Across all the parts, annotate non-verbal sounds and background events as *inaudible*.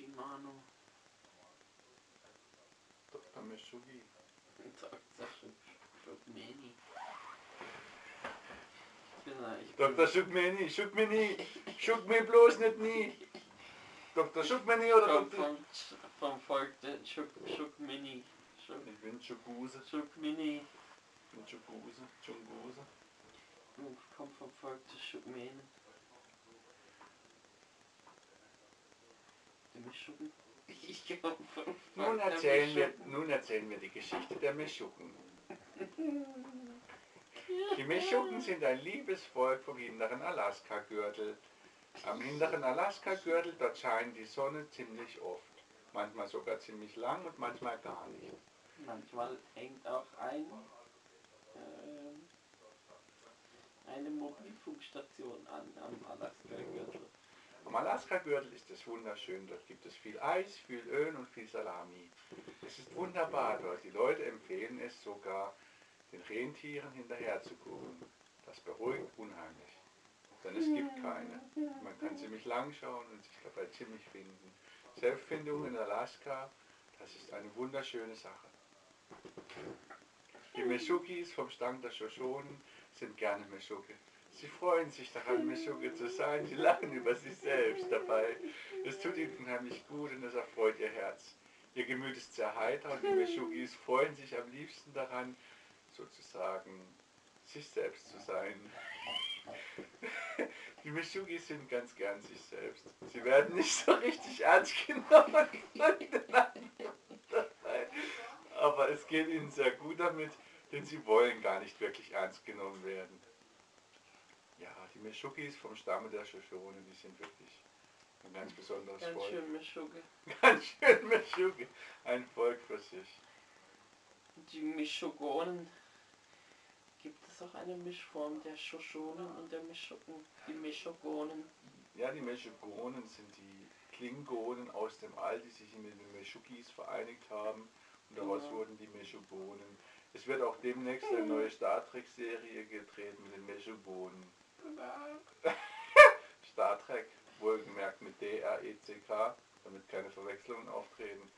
Shimano. Doch da Meshugi. Shukmeni. Dr. Schubmeni, Schubmeni, schuck mir bloß nicht nie. Dr. Schubmeni oder Vom, Dr. vom, vom Volk der Schuk, Schukmini. Schuk, Ich bin Chukuse, Schukmini. ich bin Chukuse, Chunguse. Ich komm vom Volk der Schukmeni. Mischucken. Volk Nun erzählen, wir, Mischucken. nun erzählen wir die Geschichte der Meschucken. *laughs* Die Meschucken sind ein liebes Volk vom hinteren Alaska-Gürtel. Am hinteren Alaska-Gürtel, dort scheint die Sonne ziemlich oft. Manchmal sogar ziemlich lang und manchmal gar nicht. Manchmal hängt auch ein, ähm, eine Mobilfunkstation an am Alaska-Gürtel. Am Alaska-Gürtel ist es wunderschön. Dort gibt es viel Eis, viel Öl und viel Salami. Es ist wunderbar dort. Die Leute empfehlen es sogar, den Rentieren hinterher zu gucken. Das beruhigt unheimlich. Denn es gibt keine. Man kann ziemlich lang schauen und sich dabei ziemlich finden. Selbstfindung in Alaska, das ist eine wunderschöne Sache. Die Meshukis vom Stamm der Shoshonen sind gerne Meshuke. Sie freuen sich daran, Meshuke zu sein. Sie lachen über sich selbst dabei. Es tut ihnen unheimlich gut und es erfreut ihr Herz. Ihr Gemüt ist sehr heiter und die Meshukis freuen sich am liebsten daran, sozusagen sich selbst zu sein. *laughs* Die Meshugis sind ganz gern sich selbst. Sie werden nicht so richtig ernst genommen. Aber es geht ihnen sehr gut damit, denn sie wollen gar nicht wirklich ernst genommen werden. Ja, die Meshugis vom Stamme der Shoshone, die sind wirklich ein ganz besonderes Ganz Volk. schön Mischucke. *laughs* Ganz schön Meshuge. Ein Volk für sich. Die Mischugonen. Gibt es auch eine Mischform der Shoshonen und der Mischucken? Die Mischugonen. Ja, die Meshugonen sind die Klingonen aus dem All, die sich mit den Meshukis vereinigt haben. Und daraus Ja. wurden die Meshugonen. Es wird auch demnächst eine neue Star Trek-Serie gedreht mit den Meshugonen. *laughs* Star Trek, wohlgemerkt mit D-R-E-C-K, damit keine Verwechslungen auftreten.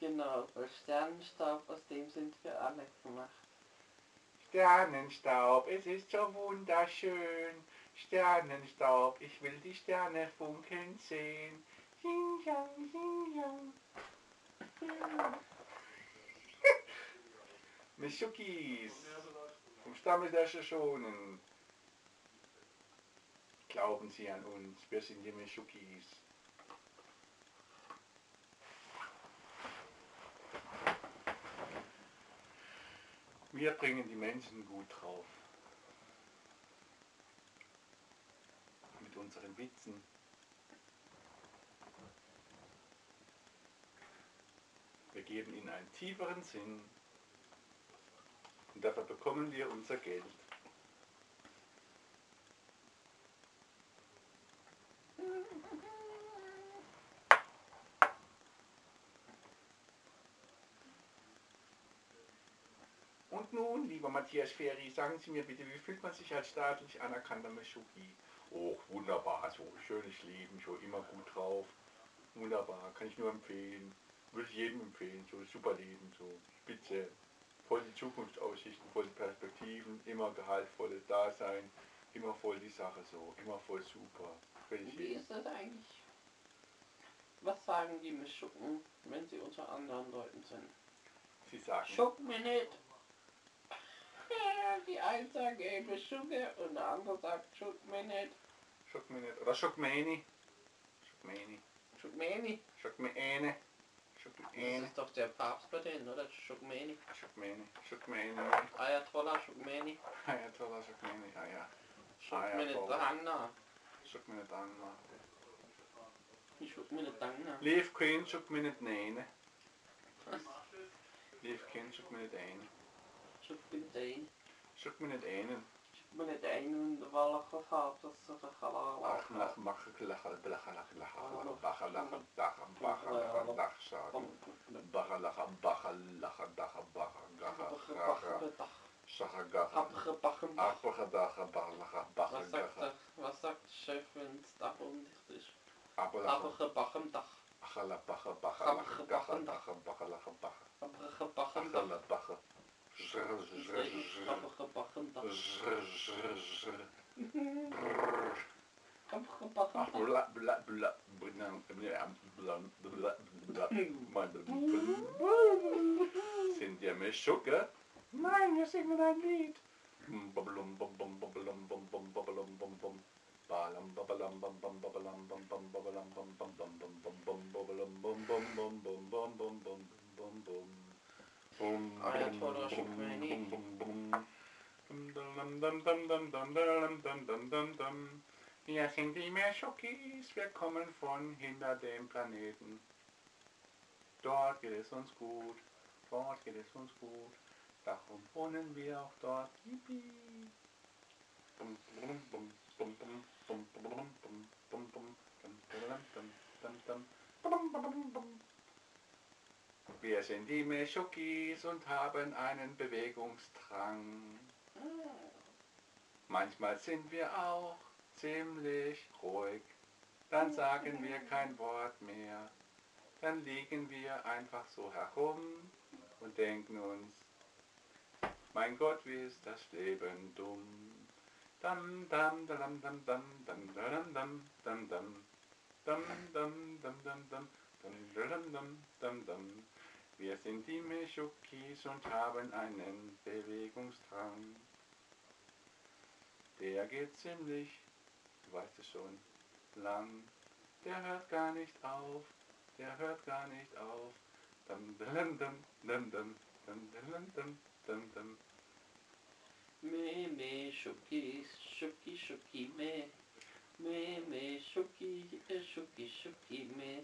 Genau, weil Sternenstaub, aus dem sind wir alle gemacht. Sternenstaub, es ist so wunderschön. Sternenstaub, ich will die Sterne funkeln sehen. Yin yang, yin yang. Ja. Meshukis, vom Stamme der Shoshonen. Glauben Sie an uns, wir sind die Meshukis. Wir bringen die Menschen gut drauf. Mit unseren Witzen. Wir geben ihnen einen tieferen Sinn und dafür bekommen wir unser Geld. Und nun, lieber Matthias Ferry, sagen Sie mir bitte, wie fühlt man sich als staatlich anerkannter Meshuki? Oh, wunderbar, so schönes Leben, so immer gut drauf. Wunderbar, kann ich nur empfehlen. Würde ich jedem empfehlen, so super Leben, so spitze. Voll die Zukunftsaussichten, voll die Perspektiven, immer gehaltvolles Dasein, immer voll die Sache so, immer voll super. Wie ist das eigentlich? Was sagen die Mischucken, wenn sie unter anderen Leuten sind? Sie sagen, Schuck mir nicht! Ja, Die eine sagt, ey, Mischucke, und der andere sagt, schuck mir nicht. schock mich nicht. Oder schock mich eine. Schock mich eine. Schuck mir nicht. Schock mich eine. Schock mich Das eine. ist doch der Papst bei denen, oder? Schuck mir nicht. Schock mich eine. Schock mich eine. Ayatollah, schuck mir nicht. Ah ja, toller schock mich eine. Ah ja. Schuck Ah, ja, mir nicht voll. dran, na. Schock mich nicht an. Mann. Ich schuck mir nicht dran, na. Leef kind schock mich nicht eine. Leef kind schock mich nicht eine. Schuck mir nicht ein. Schock mich nicht einen. Schuck mir nicht ein und weil ich was hab, das ist doch Ach, nach, mach, lache, blache, lache, lache, bache, lache, dache, bache, lache, dach, sagen. Bache, lache, bache, lache, dache, bache, gache, gache, schache, gache. Abgebacken. Apache, dache, bache, lache, bache, Was sagt, gache. der, was sagt der Chef, wenn das Dach undicht ist? Apelache, Abgebacken Dach. ж ж ж ж ж ж Dum, dum, dum, dum, dum, dum, dum, dum, dum. Wir sind die Meschokis, wir kommen von hinter dem Planeten. Dort geht es uns gut, dort geht es uns gut. Darum wohnen wir auch dort. Yippie. Wir sind die Meschokis und haben einen Bewegungsdrang. Manchmal sind wir auch ziemlich ruhig. Dann sagen wir kein Wort mehr. Dann liegen wir einfach so herum und denken uns, mein Gott, wie ist das Leben dumm. Dam dam dam dam dam dam dam dam dam dam dam dam dam dam dam dam dam dam dam Wir sind die Meschukis und haben einen Bewegungsdrang. Der geht ziemlich, du weißt es schon, lang. Der hört gar nicht auf, der hört gar nicht auf. Dam dam dam dam dam dam dam dam dam dam Me, me, schuki, schuki, schuki, me. Me, me, schuki, äh, schuki, schuki, me.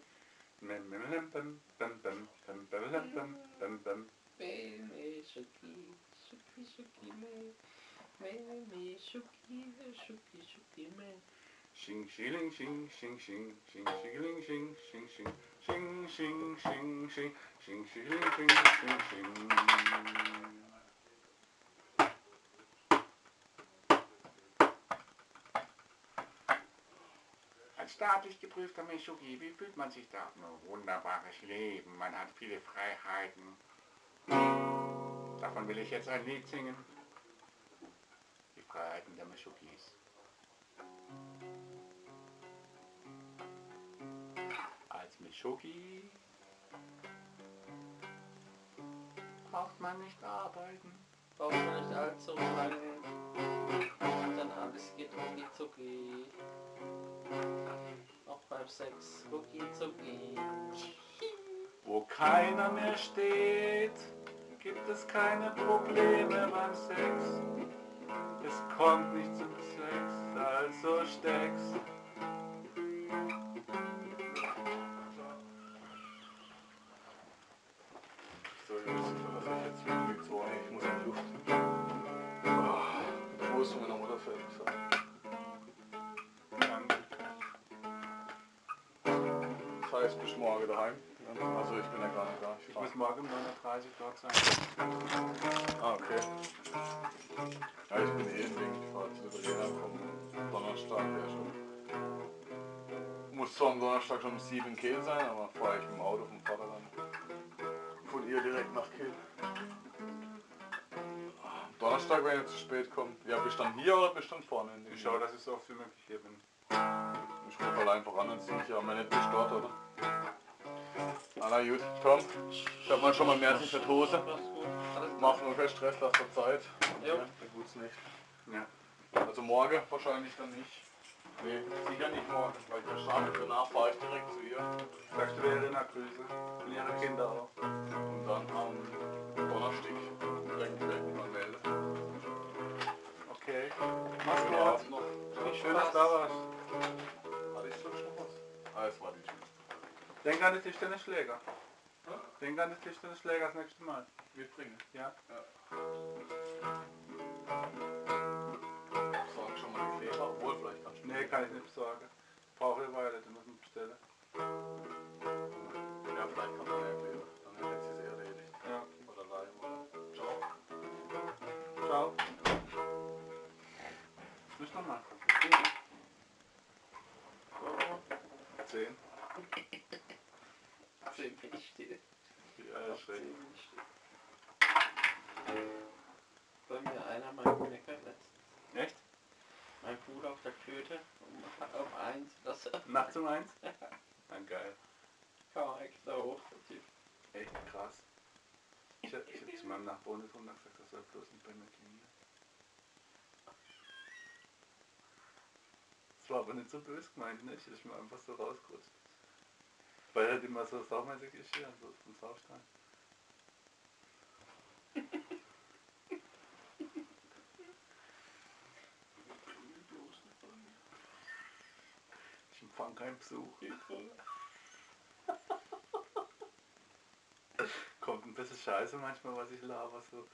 Mem, mem, lem, bam, bam, bam, bam, lem, bam, bam, bam. Me, me, schuki, schuki, schuki, me. Schuki, äh, schuki, schuki, me. Xing, xiling, xing, xing, xing, xing, xiling, xing, xing, xing, xing, xing, xing, xing, xing, xiling, xing, xing, xing. Als staatlich geprüfter Meshugi, wie fühlt man sich da? Nur wunderbares Leben, man hat viele Freiheiten. Davon will ich jetzt ein Lied singen. Freiheiten der Meshugis. Als Meshugi braucht man nicht arbeiten. Braucht man nicht allzu lange. Und dann alles geht rucki zucki. Auch beim Sex rucki zucki. Wo keiner mehr steht, gibt es keine Probleme beim Sex. Kommt nicht zum Sex, also steckst. So, Jungs, was ich jetzt wirklich so, ich muss in die Luft. Ah, Die Brust meiner Mutter fertig sein. Das heißt, bis morgen daheim. Also ich bin ja gar nicht da. Ich Ich muss morgen um 9.30 Uhr dort sein. Ah, okay. Muss zwar am Donnerstag schon um 7 in Kehl sein, aber fahre ich mit dem Auto vom Vater dann von ihr direkt nach Kehl. Donnerstag, wenn ihr zu spät kommt. Ja, bist du dann hier oder dann vorne? In Ich schaue, dass ich so oft wie möglich hier bin. Ich rufe halt einfach an und sehe ich ja, bist du dort, oder? Ah, na gut, komm. Ich hab mal schon mal Märchen für die Hose. Mach nur keinen Stress, lass dir Zeit. Jo. Ja, dann tut's nicht. Ja. Also morgen wahrscheinlich dann nicht. Nee, sicher nicht morgen, weil ich ja schade. Danach fahre ich direkt zu ihr. Sagst du Verena Grüße und ihre Kinder auch. Und dann am Donnerstag direkt direkt mal melden. Okay. Mach's gut. Noch. Schön, dass du da warst. Hatte ich sonst noch was? Ah, es war die Tschüss. Denk an die Tischtennisschläger. Denk an die Tischtennisschläger das nächste Mal. Mitbringen. Ja. Sag aber obwohl vielleicht noch Nee, kann ich nicht sagen. Brauche eine Weile, die müssen bestellen. Ja, vielleicht kommt dann irgendwie, dann hätte sie es erledigt. Ja. Oder Leim oder. Ciao. Ciao. Nicht nochmal. Zehn. Zehn bin ich still. Ja, schräg. Bei mir einer mal Knecker. Schule auf der Flöte um, um eins. Das *laughs* Nachts um eins? Na geil. Kann man extra hochziehen. Echt krass. Ich, hab, ich hab zu meinem Nachbarn vom gesagt, das soll bloß nicht bei mir gehen. Das war aber nicht so böse gemeint, ne? Ich ist mir einfach so rausgerutscht. Weil er halt immer so saumäßig ist hier, so vom Saustall. Besuch. *laughs* Kommt ein bisschen scheiße manchmal, was ich laber so.